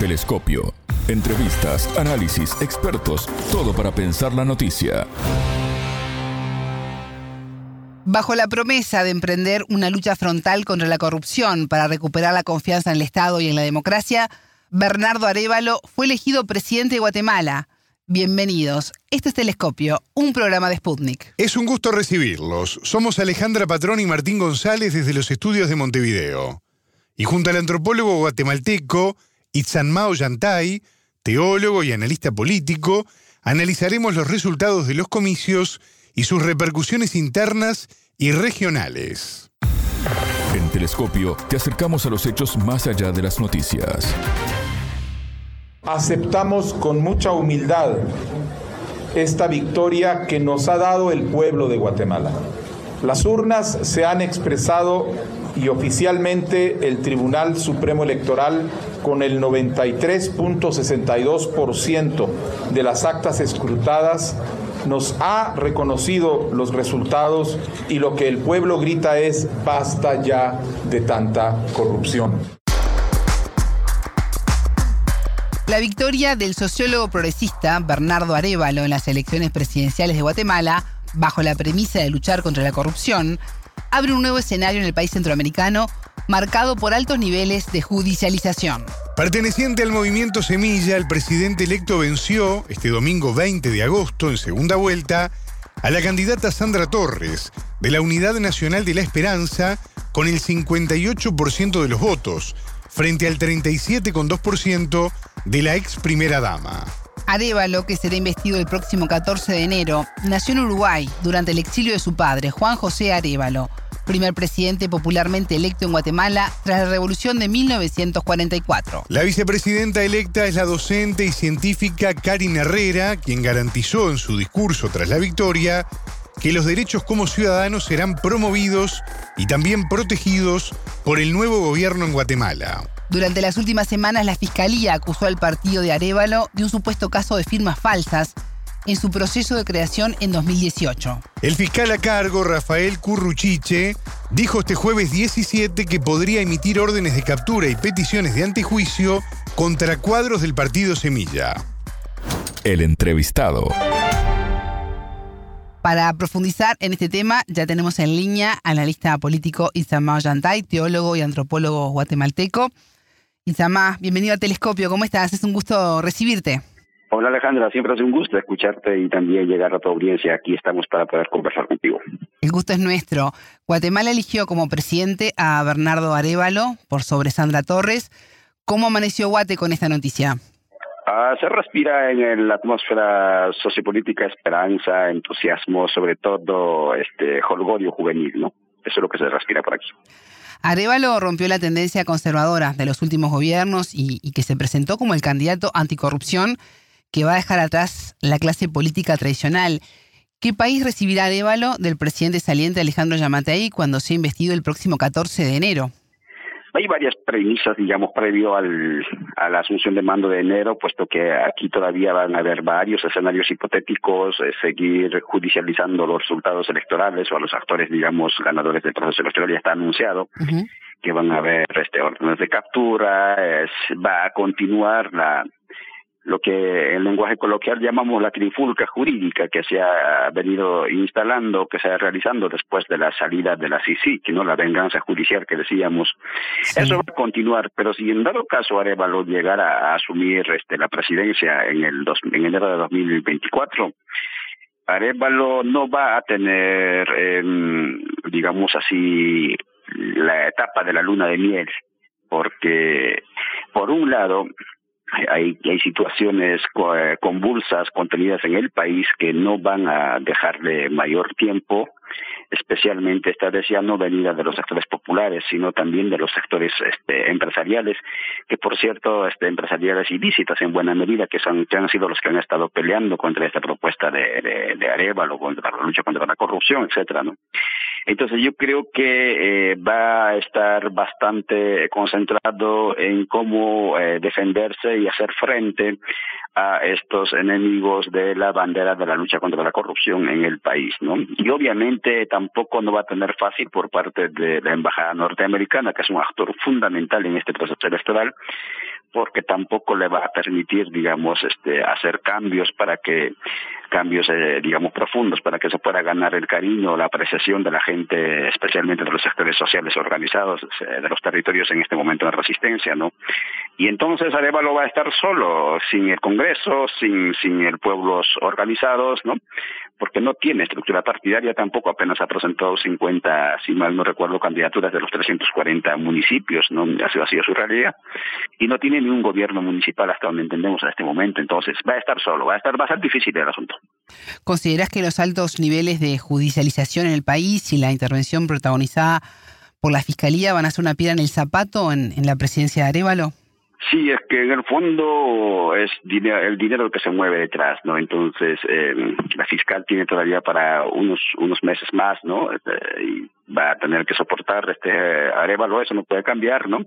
Telescopio. Entrevistas, análisis, expertos, todo para pensar la noticia. Bajo la promesa de emprender una lucha frontal contra la corrupción para recuperar la confianza en el Estado y en la democracia, Bernardo Arevalo fue elegido presidente de Guatemala. Bienvenidos. Este es Telescopio, un programa de Sputnik. Es un gusto recibirlos. Somos Alejandra Patrón y Martín González desde los estudios de Montevideo. Y junto al antropólogo guatemalteco Itzanmao Yantay, teólogo y analista político, analizaremos los resultados de los comicios y sus repercusiones internas y regionales. En Telescopio te acercamos a los hechos más allá de las noticias aceptamos con mucha humildad esta victoria que nos ha dado el pueblo de Guatemala. Las urnas se han expresado y oficialmente el Tribunal Supremo Electoral con el 93.62% de las actas escrutadas nos ha reconocido los resultados y lo que el pueblo grita es basta ya de tanta corrupción. La victoria del sociólogo progresista Bernardo Arevalo en las elecciones presidenciales de Guatemala, bajo la premisa de luchar contra la corrupción, abre un nuevo escenario en el país centroamericano marcado por altos niveles de judicialización. Perteneciente al movimiento Semilla, el presidente electo venció este domingo 20 de agosto, en segunda vuelta, a la candidata Sandra Torres, de la Unidad Nacional de la Esperanza, con el 58% de los votos, frente al 37,2% de la ex primera dama. Arevalo, que será investido el próximo 14 de enero, nació en Uruguay durante el exilio de su padre, Juan José Arevalo, primer presidente popularmente electo en Guatemala tras la revolución de 1944. La vicepresidenta electa es la docente y científica Karin Herrera, quien garantizó en su discurso tras la victoria que los derechos como ciudadanos serán promovidos y también protegidos por el nuevo gobierno en Guatemala. Durante las últimas semanas, la Fiscalía acusó al partido de Arevalo de un supuesto caso de firmas falsas en su proceso de creación en 2018. El fiscal a cargo, Rafael Curruchiche, dijo este jueves 17 que podría emitir órdenes de captura y peticiones de antejuicio contra cuadros del partido Semilla. El entrevistado. Para profundizar en este tema, ya tenemos en línea analista político Isamao Yantay, teólogo y antropólogo guatemalteco. Isama, bienvenido a Telescopio, ¿cómo estás? Es un gusto recibirte. Hola Alejandra, siempre es un gusto escucharte y también llegar a tu audiencia. Aquí estamos para poder conversar contigo. El gusto es nuestro. Guatemala eligió como presidente a Bernardo Arevalo por sobre Sandra Torres. ¿Cómo amaneció Guate con esta noticia? Ah, se respira en la atmósfera sociopolítica esperanza, entusiasmo, sobre todo este holgorio juvenil, ¿no? Eso es lo que se respira por aquí. Arevalo rompió la tendencia conservadora de los últimos gobiernos y, que se presentó como el candidato anticorrupción que va a dejar atrás la clase política tradicional. ¿Qué país recibirá Arevalo del presidente saliente Alejandro Yamatei cuando sea investido el próximo 14 de enero? Hay varias premisas, digamos, previo al, a la asunción de mando de enero, puesto que aquí todavía van a haber varios escenarios hipotéticos, eh, seguir judicializando los resultados electorales o a los actores, digamos, ganadores del proceso electoral ya está anunciado. que van a haber este, órdenes de captura, va a continuar la, lo que en lenguaje coloquial llamamos la trifulca jurídica que se ha venido instalando, que se ha realizando después de la salida de la que ¿no? la venganza judicial que decíamos. Eso va a continuar, pero si en dado caso Arevalo llegara a asumir este, la presidencia en, el dos, en enero de 2024, Arevalo no va a tener, em, digamos así, la etapa de la luna de miel, porque por un lado, hay, hay situaciones eh, convulsas contenidas en el país que no van a dejarle mayor tiempo especialmente esta vez ya no venida de los sectores populares, sino también de los sectores este, empresariales, que por cierto, este, empresariales ilícitas en buena medida, que, son, que han sido los que han estado peleando contra esta propuesta de, de, de Arevalo, contra la lucha contra la corrupción, etcétera, ¿no? Entonces yo creo que eh, va a estar bastante concentrado en cómo eh, defenderse y hacer frente a estos enemigos de la bandera de la lucha contra la corrupción en el país, ¿no? Y obviamente tampoco no va a tener fácil por parte de la embajada norteamericana, que es un actor fundamental en este proceso electoral, porque tampoco le va a permitir, digamos, este, hacer cambios para que cambios, eh, digamos, profundos para que se pueda ganar el cariño, la apreciación de la gente, especialmente de los sectores sociales organizados eh, de los territorios en este momento de resistencia, ¿no? Y entonces Arevalo va a estar solo, sin el Congreso, sin, sin el pueblos organizados, ¿no? Porque no tiene estructura partidaria tampoco, apenas ha presentado 50, si mal no recuerdo, candidaturas de los 340 municipios, ¿no? Ha sido su realidad. Y no tiene ni un gobierno municipal hasta donde entendemos en este momento, entonces va a estar solo, va a estar bastante difícil el asunto. ¿Consideras que los altos niveles de judicialización en el país y la intervención protagonizada por la Fiscalía van a ser una piedra en el zapato en, la presidencia de Arevalo? Sí, es que en el fondo es el dinero que se mueve detrás, ¿no? Entonces, eh, la fiscal tiene todavía para unos unos meses más, ¿no? Este, y va a tener que soportar este Arevalo, eso no puede cambiar, ¿no?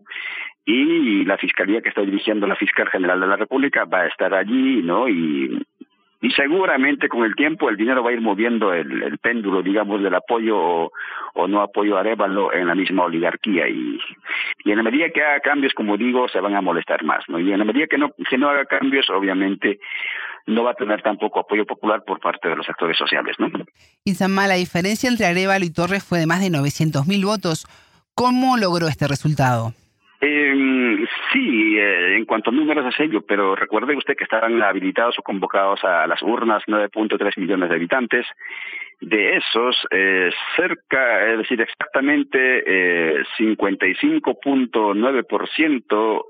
Y la fiscalía que está dirigiendo la fiscal general de la República va a estar allí, ¿no? Y y seguramente con el tiempo el dinero va a ir moviendo el, péndulo, digamos, del apoyo o, no apoyo a Arevalo en la misma oligarquía y, y en la medida que haga cambios, como digo, se van a molestar más, ¿no? Y en la medida que no, que no haga cambios, obviamente no va a tener tampoco apoyo popular por parte de los actores sociales, ¿no? Isamá, la diferencia entre Arevalo y Torres fue de más de 900.000 votos. ¿Cómo logró este resultado? Eh, sí, eh, en cuanto a números es ello, pero recuerde usted que estaban habilitados o convocados a las urnas 9.3 millones de habitantes. De esos, eh, cerca, es decir, exactamente eh, 55.9%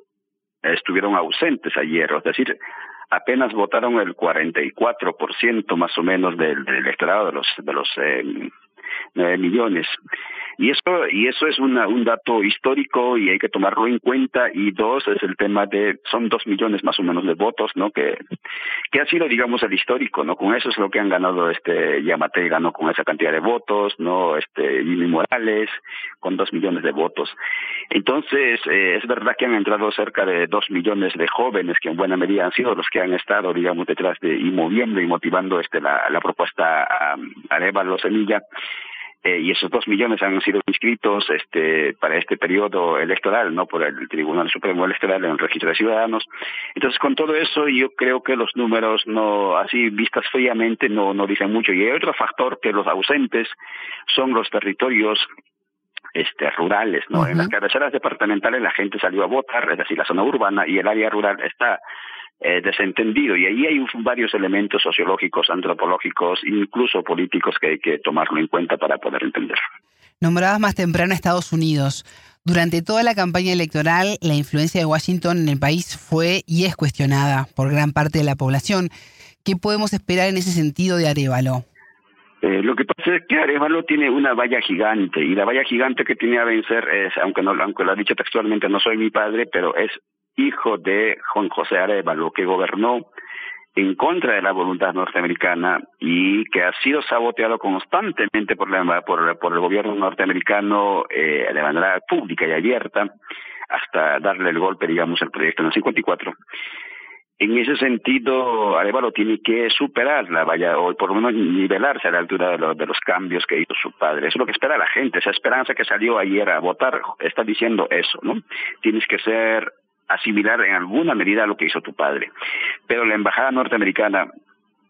estuvieron ausentes ayer, es decir, apenas votaron el 44% más o menos del, del electorado de los de los eh, 9 millones. Y eso, y eso es una, un dato histórico y hay que tomarlo en cuenta. Y dos, es el tema de, son dos millones más o menos de votos, ¿no? Que, que ha sido, digamos, el histórico, ¿no? Con eso es lo que han ganado este Yamate, ganó con esa cantidad de votos, ¿no? Este Jimmy Morales, con dos millones de votos. Entonces, eh, es verdad que han entrado cerca de dos millones de jóvenes que en buena medida han sido los que han estado, digamos, detrás de y moviendo y motivando este la, propuesta a, a los Semilla eh, y esos dos millones han sido inscritos este, para este periodo electoral, no por el Tribunal Supremo Electoral en el registro de ciudadanos. Entonces, con todo eso, yo creo que los números, no así vistas fríamente, no, no dicen mucho. Y hay otro factor que los ausentes son los territorios este, rurales, ¿no? En las cabeceras departamentales la gente salió a votar, es decir, la zona urbana y el área rural está eh, desentendido. Y ahí hay varios elementos sociológicos, antropológicos, incluso políticos que hay que tomarlo en cuenta para poder entender. Nombrabas más temprano Estados Unidos. Durante toda la campaña electoral, la influencia de Washington en el país fue y es cuestionada por gran parte de la población. ¿Qué podemos esperar en ese sentido de Arevalo? Eh, lo que pasa es que Arevalo tiene una valla gigante y la valla gigante que tiene a vencer es, aunque no, aunque lo ha dicho textualmente, no soy mi padre, pero es hijo de Juan José Arevalo, que gobernó en contra de la voluntad norteamericana y que ha sido saboteado constantemente por, la, por, el gobierno norteamericano eh, de manera pública y abierta hasta darle el golpe, digamos, al proyecto en el 54. En ese sentido, Arevalo tiene que superar la valla, o por lo menos nivelarse a la altura de, de, los cambios que hizo su padre. Eso es lo que espera la gente. Esa esperanza que salió ayer a votar está diciendo eso, ¿no? Tienes que ser asimilar en alguna medida lo que hizo tu padre. Pero la embajada norteamericana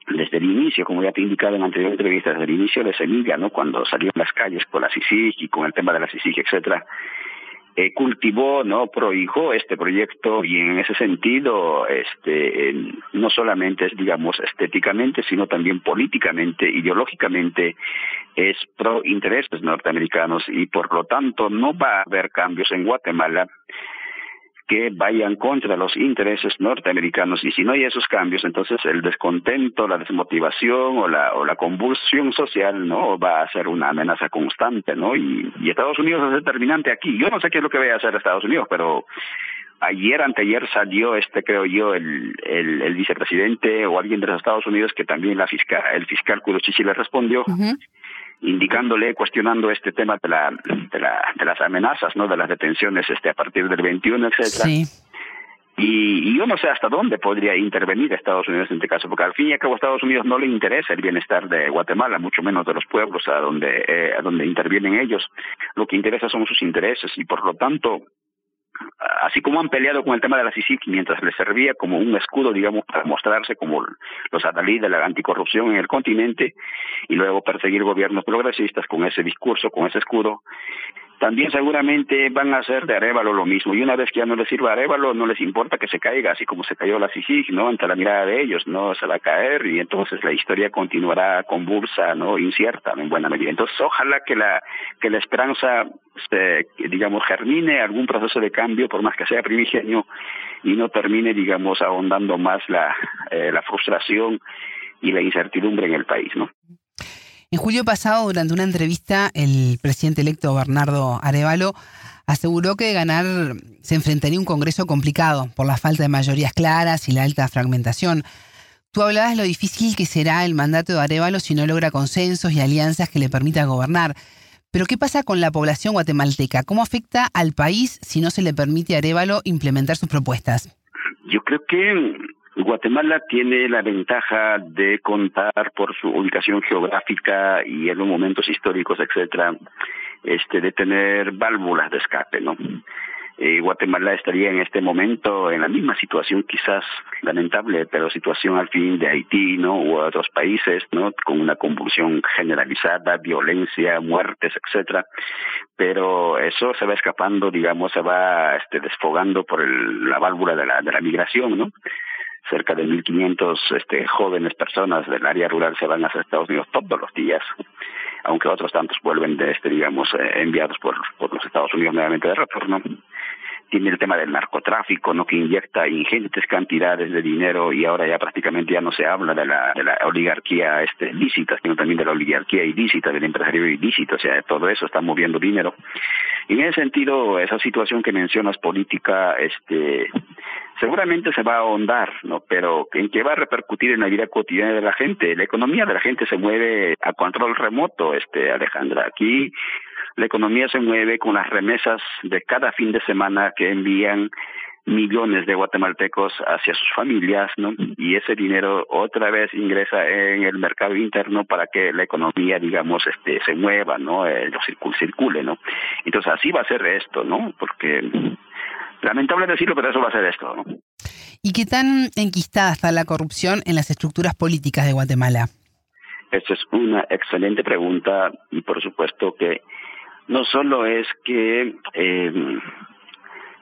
desde el inicio, como ya te he indicado en anteriores entrevistas, desde el inicio de Semilla, ¿no? cuando salió en las calles con la CICIG y con el tema de la CICIG, etcétera, eh, cultivó, no prohijó este proyecto y en ese sentido, este, no solamente es, digamos, estéticamente, sino también políticamente, ideológicamente, es pro intereses norteamericanos y por lo tanto no va a haber cambios en Guatemala que vayan contra los intereses norteamericanos. Y si no hay esos cambios entonces el descontento la desmotivación o la o la convulsión social no va a ser una amenaza constante no y, y Estados Unidos es determinante aquí. Yo no sé qué es lo que vaya a hacer Estados Unidos pero ayer anteayer salió este creo yo el, el, el vicepresidente o alguien de los Estados Unidos que también la fiscal el fiscal Kurochichi le respondió indicándole, cuestionando este tema de, la, de, la, de las amenazas, ¿no? De las detenciones este a partir del 21, etcétera. Sí. Y, y, yo no sé hasta dónde podría intervenir Estados Unidos en este caso, porque al fin y al cabo a Estados Unidos no le interesa el bienestar de Guatemala, mucho menos de los pueblos a donde, eh, a donde intervienen ellos. Lo que interesa son sus intereses y por lo tanto así como han peleado con el tema de la CICIC mientras les servía como un escudo, digamos, para mostrarse como los adalid de la anticorrupción en el continente y luego perseguir gobiernos progresistas con ese discurso, con ese escudo, también seguramente van a hacer de Arevalo lo mismo. Y una vez que ya no les sirva Arevalo, no les importa que se caiga, así como se cayó la CICIG, ¿no? Ante la mirada de ellos, ¿no? Se va a caer y entonces la historia continuará convulsa, ¿no? Incierta, en buena medida. Entonces, ojalá que la, que la esperanza, se, digamos, germine algún proceso de cambio, por más que sea primigenio, y no termine, digamos, ahondando más la, eh, la frustración y la incertidumbre en el país, ¿no? En julio pasado, durante una entrevista, el presidente electo Bernardo Arevalo aseguró que ganar se enfrentaría un Congreso complicado por la falta de mayorías claras y la alta fragmentación. Tú hablabas de lo difícil que será el mandato de Arevalo si no logra consensos y alianzas que le permitan gobernar. Pero ¿qué pasa con la población guatemalteca? ¿Cómo afecta al país si no se le permite a Arevalo implementar sus propuestas? Yo creo que Guatemala tiene la ventaja de contar por su ubicación geográfica y en los momentos históricos, etcétera, este, de tener válvulas de escape, ¿no? Guatemala estaría en este momento en la misma situación, quizás lamentable, pero situación al fin de Haití, ¿no? U otros países, ¿no? Con una convulsión generalizada, violencia, muertes, etcétera. Pero eso se va escapando, digamos, se va este, desfogando por el, la válvula de la, de la migración, ¿no? Cerca de 1.500 este, jóvenes personas del área rural se van a Estados Unidos todos los días, aunque otros tantos vuelven de este, digamos, eh, enviados por, por los Estados Unidos nuevamente de retorno tiene el tema del narcotráfico, ¿no? que inyecta ingentes cantidades de dinero y ahora ya prácticamente ya no se habla de la, de la oligarquía este, lícita, sino también de la oligarquía ilícita, del empresario ilícito, o sea, todo eso está moviendo dinero. Y en ese sentido, esa situación que mencionas política, este, seguramente se va a ahondar, ¿no? Pero en qué va a repercutir en la vida cotidiana de la gente. La economía de la gente se mueve a control remoto, este, Alejandra. Aquí la economía se mueve con las remesas de cada fin de semana que envían millones de guatemaltecos hacia sus familias, ¿no? Y ese dinero otra vez ingresa en el mercado interno para que la economía, digamos, este, se mueva, ¿no? Eh, circule, circule, ¿no? Entonces así va a ser esto, ¿no? Porque lamentable decirlo, pero eso va a ser esto, ¿no? ¿Y qué tan enquistada está la corrupción en las estructuras políticas de Guatemala? Esa es una excelente pregunta y por supuesto que no solo es que eh,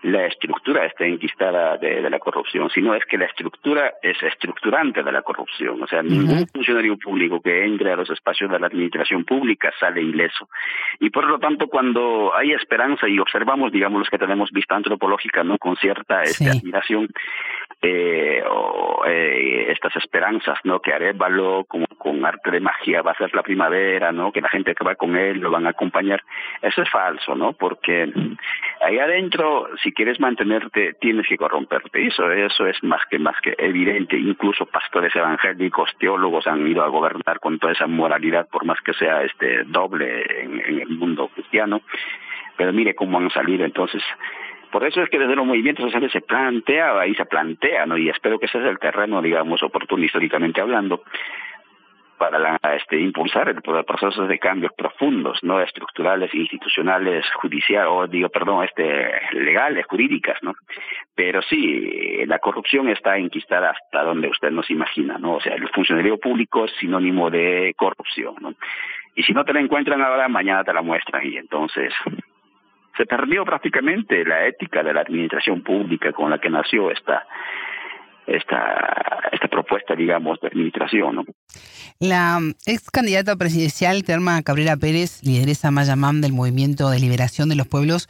la estructura está enquistada de, la corrupción, sino es que la estructura es estructurante de la corrupción. O sea, ningún funcionario público que entre a los espacios de la administración pública sale ileso. Y por lo tanto, cuando hay esperanza y observamos, digamos, los que tenemos vista antropológica, ¿no? Con cierta admiración, eh, o, eh, estas esperanzas, ¿no? Que Arevalo, como con arte de magia, va a ser la primavera, ¿no? Que la gente que va con él lo van a acompañar. Eso es falso, ¿no? Porque ahí adentro, si quieres mantenerte tienes que corromperte. Eso, eso es más que más que evidente. Incluso pastores evangélicos, teólogos han ido a gobernar con toda esa moralidad, por más que sea este doble en, el mundo cristiano. Pero mire cómo han salido. Entonces, por eso es que desde los movimientos sociales se plantea y se plantea, ¿no? Y espero que ese es el terreno, digamos, oportuno históricamente hablando, para este, impulsar el, procesos de cambios profundos, no estructurales, institucionales, judiciales, o digo, perdón, este, legales, jurídicas, ¿no? Pero sí, la corrupción está enquistada hasta donde usted nos imagina, ¿no? O sea, el funcionario público es sinónimo de corrupción, ¿no? Y si no te la encuentran ahora, mañana te la muestran y entonces se perdió prácticamente la ética de la administración pública con la que nació esta esta, esta propuesta, digamos, de administración. ¿no? La ex candidata presidencial Terma Cabrera Pérez, lideresa Mayamam del Movimiento de Liberación de los Pueblos,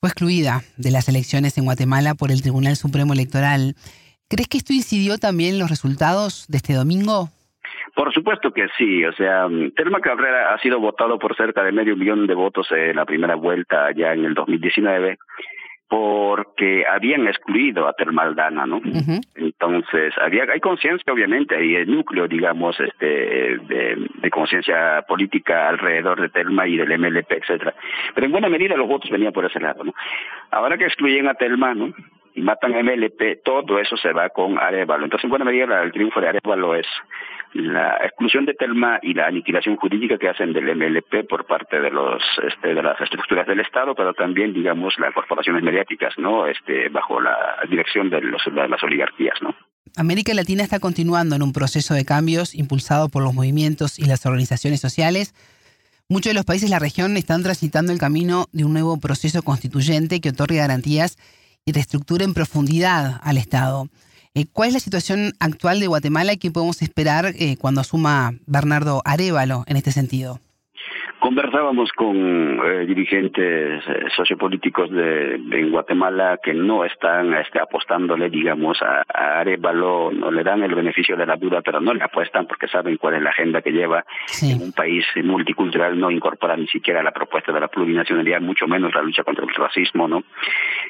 fue excluida de las elecciones en Guatemala por el Tribunal Supremo Electoral. ¿Crees que esto incidió también en los resultados de este domingo? Por supuesto que sí, o sea, Terma Cabrera ha sido votado por cerca de medio millón de votos en la primera vuelta ya en el 2019 porque habían excluido a Termaldana, ¿no? Entonces, había hay conciencia, obviamente, hay el núcleo, digamos, este de, conciencia política alrededor de Telma y del MLP, etcétera. Pero en buena medida los votos venían por ese lado, ¿no? Ahora que excluyen a Telma, ¿no? Y matan a MLP, todo eso se va con Arevalo. Entonces, en buena medida, el triunfo de Arevalo es la exclusión de Telma y la aniquilación jurídica que hacen del MLP por parte de los este, de las estructuras del Estado, pero también digamos las corporaciones mediáticas, ¿no? Este bajo la dirección de, los, las oligarquías, ¿no? América Latina está continuando en un proceso de cambios impulsado por los movimientos y las organizaciones sociales. Muchos de los países de la región están transitando el camino de un nuevo proceso constituyente que otorgue garantías y reestructure en profundidad al Estado. Eh, ¿Cuál es la situación actual de Guatemala y qué podemos esperar eh, cuando asuma Bernardo Arevalo en este sentido? Conversábamos con eh, dirigentes eh, sociopolíticos de, de, Guatemala que no están este, apostándole, digamos, a, a, Arevalo, no le dan el beneficio de la duda, pero no le apuestan porque saben cuál es la agenda que lleva. Sí. En un país multicultural no incorpora ni siquiera la propuesta de la plurinacionalidad, mucho menos la lucha contra el racismo, ¿no?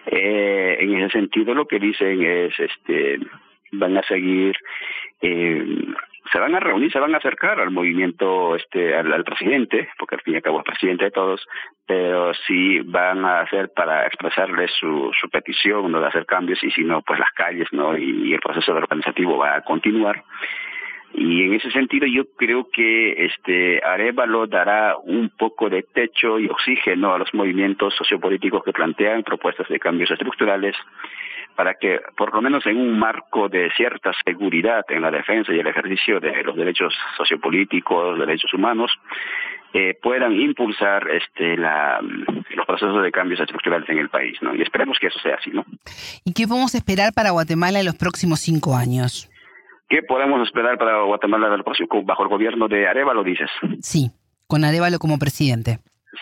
Eh, en ese sentido, lo que dicen es, este, van a seguir eh, se van a reunir, se van a acercar al movimiento, este, al, al, presidente, porque al fin y al cabo es presidente de todos, pero sí van a hacer para expresarle su, su petición, no de hacer cambios, y si no, pues las calles, ¿no? Y, y el proceso organizativo va a continuar. Y en ese sentido yo creo que este Arevalo dará un poco de techo y oxígeno a los movimientos sociopolíticos que plantean propuestas de cambios estructurales para que, por lo menos en un marco de cierta seguridad en la defensa y el ejercicio de los derechos sociopolíticos, derechos humanos, eh, puedan impulsar este, la, los procesos de cambios estructurales en el país, ¿no? Y esperemos que eso sea así, ¿no? ¿Y qué podemos esperar para Guatemala en los próximos cinco años? ¿Qué podemos esperar para Guatemala bajo el gobierno de Arevalo, dices? Sí, con Arevalo como presidente.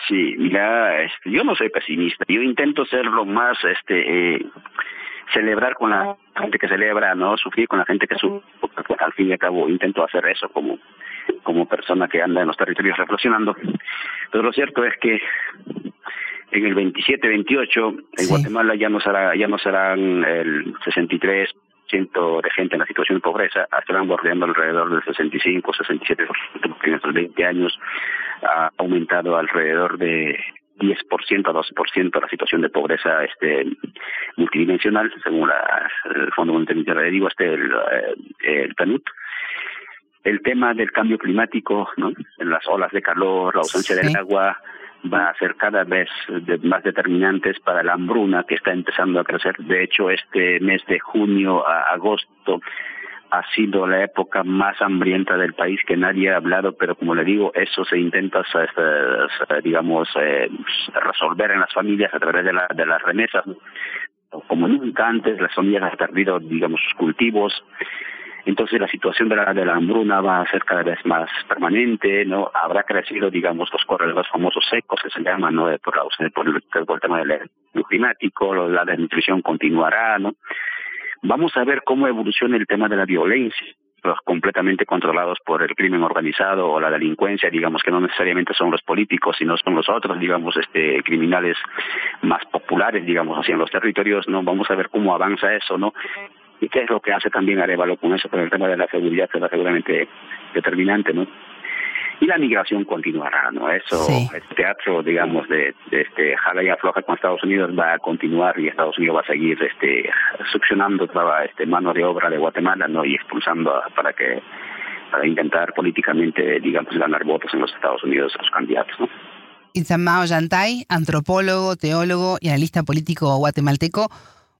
Sí, mira, este, yo no soy pesimista. Yo intento ser lo más este, eh, celebrar con la gente que celebra, no sufrir con la gente que sufre. Al fin y al cabo intento hacer eso como como persona que anda en los territorios reflexionando. Pero lo cierto es que en el 27-28 en sí. Guatemala ya no será ya no serán el 63 de gente en la situación de pobreza, estarán bordeando alrededor del 65, 67%, porque en estos 20 años ha aumentado alrededor de 10% a 12% la situación de pobreza este multidimensional, según la, el Fondo Monetario Internacional, este el, el PNUD. El tema del cambio climático, ¿no? En las olas de calor, la ausencia sí. del agua, va a ser cada vez de, más determinantes para la hambruna que está empezando a crecer. De hecho, este mes de junio a agosto ha sido la época más hambrienta del país que nadie ha hablado, pero como le digo, eso se intenta, digamos, eh, resolver en las familias a través de, la, de las remesas. Como nunca antes, las familias han perdido, digamos, sus cultivos. Entonces la situación de la, de la hambruna va a ser cada vez más permanente, ¿no? Habrá crecido, digamos, los corredores famosos secos que se llaman, ¿no? Por, la, por, el, tema del climático, la desnutrición continuará, ¿no? Vamos a ver cómo evoluciona el tema de la violencia los completamente controlados por el crimen organizado o la delincuencia, digamos que no necesariamente son los políticos, sino son los otros, digamos, este criminales más populares, digamos, así en los territorios, ¿no? Vamos a ver cómo avanza eso, ¿no? Y qué es lo que hace también Arevalo con eso, con el tema de la seguridad será seguramente determinante, ¿no? y la migración continuará, ¿no? Eso, sí. el teatro, digamos, de, de este jala y afloja con Estados Unidos va a continuar y Estados Unidos va a seguir este succionando toda este mano de obra de Guatemala, ¿no? Y expulsando para que para intentar políticamente, digamos, ganar votos en los Estados Unidos a los candidatos, ¿no? Itzamao Yantay, antropólogo, teólogo y analista político guatemalteco.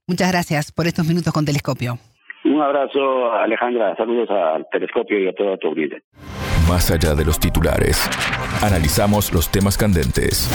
Muchas gracias por estos minutos con Telescopio. Un abrazo, Alejandra. Saludos al Telescopio y a toda tu audiencia. Más allá de los titulares, analizamos los temas candentes.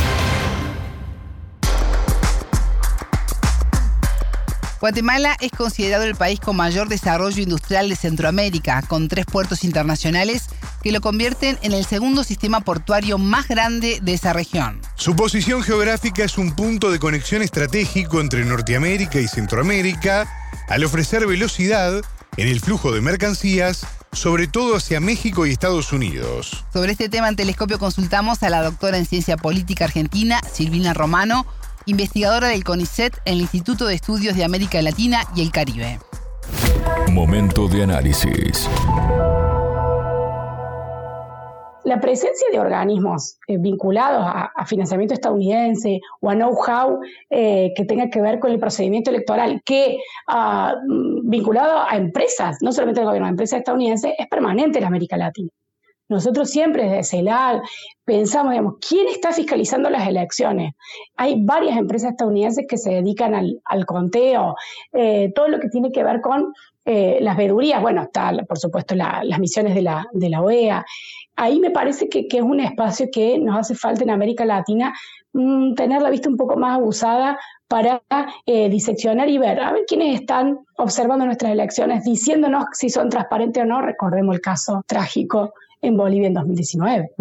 Guatemala es considerado el país con mayor desarrollo industrial de Centroamérica, con tres puertos internacionales que lo convierten en el segundo sistema portuario más grande de esa región. Su posición geográfica es un punto de conexión estratégico entre Norteamérica y Centroamérica, al ofrecer velocidad en el flujo de mercancías sobre todo hacia México y Estados Unidos. Sobre este tema en Telescopio consultamos a la doctora en Ciencia Política Argentina, Silvina Romano, investigadora del CONICET en el Instituto de Estudios de América Latina y el Caribe. Momento de análisis. La presencia de organismos eh, vinculados a, financiamiento estadounidense o a know-how eh, que tenga que ver con el procedimiento electoral, que uh, vinculado a empresas, no solamente al gobierno, a empresas estadounidenses, es permanente en América Latina. Nosotros siempre desde CELAC pensamos, digamos, ¿quién está fiscalizando las elecciones? Hay varias empresas estadounidenses que se dedican al, conteo, eh, todo lo que tiene que ver con eh, las vedurías, bueno, está por supuesto las misiones de la, de la OEA. Ahí me parece que, es un espacio que nos hace falta en América Latina mm, tener la vista un poco más abusada para eh, diseccionar y ver, a ver quiénes están observando nuestras elecciones, diciéndonos si son transparentes o no. Recordemos el caso trágico en Bolivia en 2019,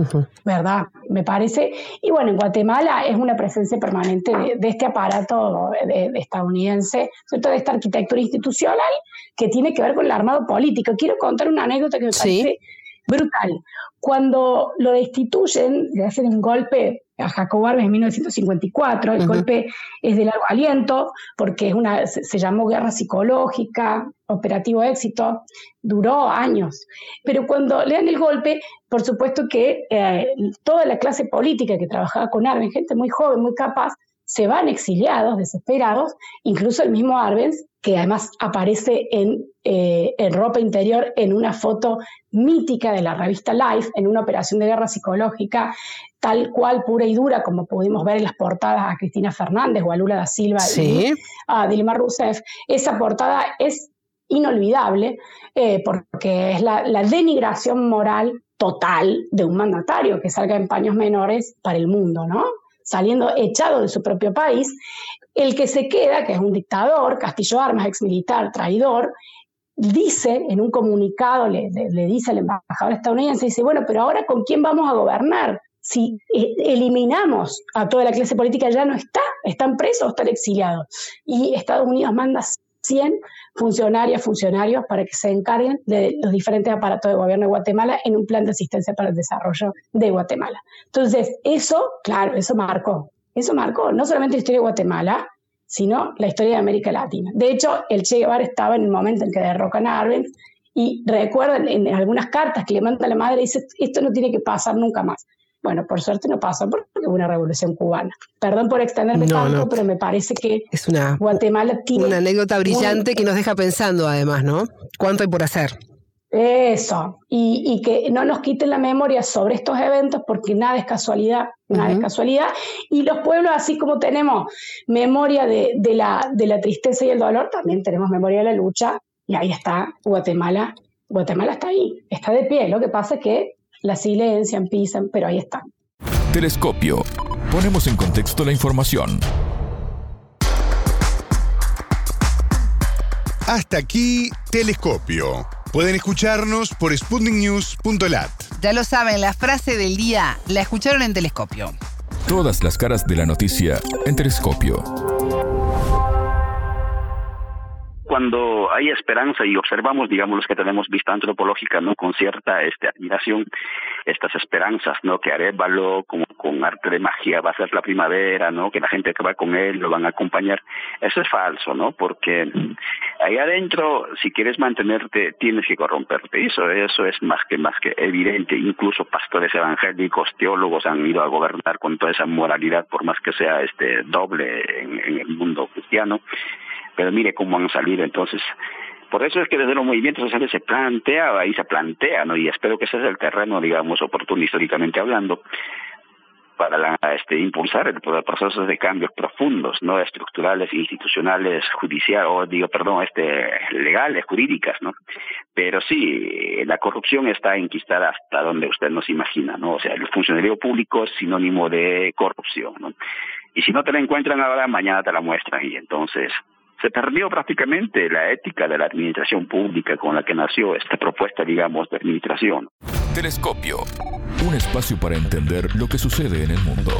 ¿verdad? Me parece. Y bueno, en Guatemala es una presencia permanente de, este aparato estadounidense, sobre todo de esta arquitectura institucional que tiene que ver con el armado político. Quiero contar una anécdota que me parece brutal. Cuando lo destituyen, le hacen un golpe a Jacobo Arbenz en 1954, el golpe es de largo aliento, porque es una, se, llamó guerra psicológica, operativo éxito, duró años. Pero cuando le dan el golpe, por supuesto que eh, toda la clase política que trabajaba con Arbenz, gente muy joven, muy capaz, se van exiliados, desesperados, incluso el mismo Arbenz, que además aparece en, eh, en, ropa interior en una foto mítica de la revista Life, en una operación de guerra psicológica, tal cual, pura y dura, como pudimos ver en las portadas a Cristina Fernández o a Lula da Silva y a Dilma Rousseff. Esa portada es inolvidable eh, porque es la, la denigración moral total de un mandatario que salga en paños menores para el mundo, ¿no? Saliendo echado de su propio país, el que se queda, que es un dictador, Castillo Armas, ex militar, traidor, dice en un comunicado, le, dice al embajador estadounidense, dice, bueno, pero ahora ¿con quién vamos a gobernar? Si eh, eliminamos a toda la clase política, ya no está, están presos o están exiliados. Y Estados Unidos manda 100 funcionarias, funcionarios para que se encarguen de los diferentes aparatos de gobierno de Guatemala en un plan de asistencia para el desarrollo de Guatemala. Entonces, eso, claro, eso marcó. Eso marcó no solamente la historia de Guatemala, sino la historia de América Latina. De hecho, el Che Guevara estaba en el momento en que derrocan a Arbenz y recuerdan en algunas cartas que le manda la madre, dice, esto no tiene que pasar nunca más. Bueno, por suerte no pasó porque hubo una revolución cubana. Perdón por extenderme tanto, pero me parece que es una, Guatemala tiene una anécdota brillante que nos deja pensando además, ¿no? ¿Cuánto hay por hacer? Eso, y, que no nos quiten la memoria sobre estos eventos porque nada es casualidad, nada es casualidad. Y los pueblos, así como tenemos memoria de, la, de la tristeza y el dolor, también tenemos memoria de la lucha y ahí está Guatemala. Guatemala está ahí, está de pie. Lo que pasa es que la silencian, pisan, pero ahí están. Telescopio. Ponemos en contexto la información. Hasta aquí, Telescopio. Pueden escucharnos por sputniknews.lat. Ya lo saben, la frase del día la escucharon en Telescopio. Todas las caras de la noticia en Telescopio cuando hay esperanza y observamos, digamos, los que tenemos vista antropológica, ¿no? Con cierta este, admiración, estas esperanzas, ¿no? Que Arevalo, como con arte de magia, va a ser la primavera, ¿no? Que la gente que va con él lo van a acompañar. Eso es falso, ¿no? Porque ahí adentro, si quieres mantenerte, tienes que corromperte. Eso, eso es más que, más que evidente. Incluso pastores evangélicos, teólogos han ido a gobernar con toda esa moralidad, por más que sea este doble en el mundo cristiano pero mire cómo han salido entonces. Por eso es que desde los movimientos sociales se plantea, ahí se plantea, ¿no? Y espero que ese es el terreno, digamos, oportuno históricamente hablando, para la, este, impulsar el, procesos de cambios profundos, no estructurales, institucionales, judiciales, o digo, perdón, este, legales, jurídicas, ¿no? Pero sí, la corrupción está enquistada hasta donde usted no se imagina, ¿no? O sea, el funcionario público es sinónimo de corrupción, ¿no? Y si no te la encuentran ahora, mañana te la muestran y entonces se perdió prácticamente la ética de la administración pública con la que nació esta propuesta, digamos, de administración. Telescopio, un espacio para entender lo que sucede en el mundo.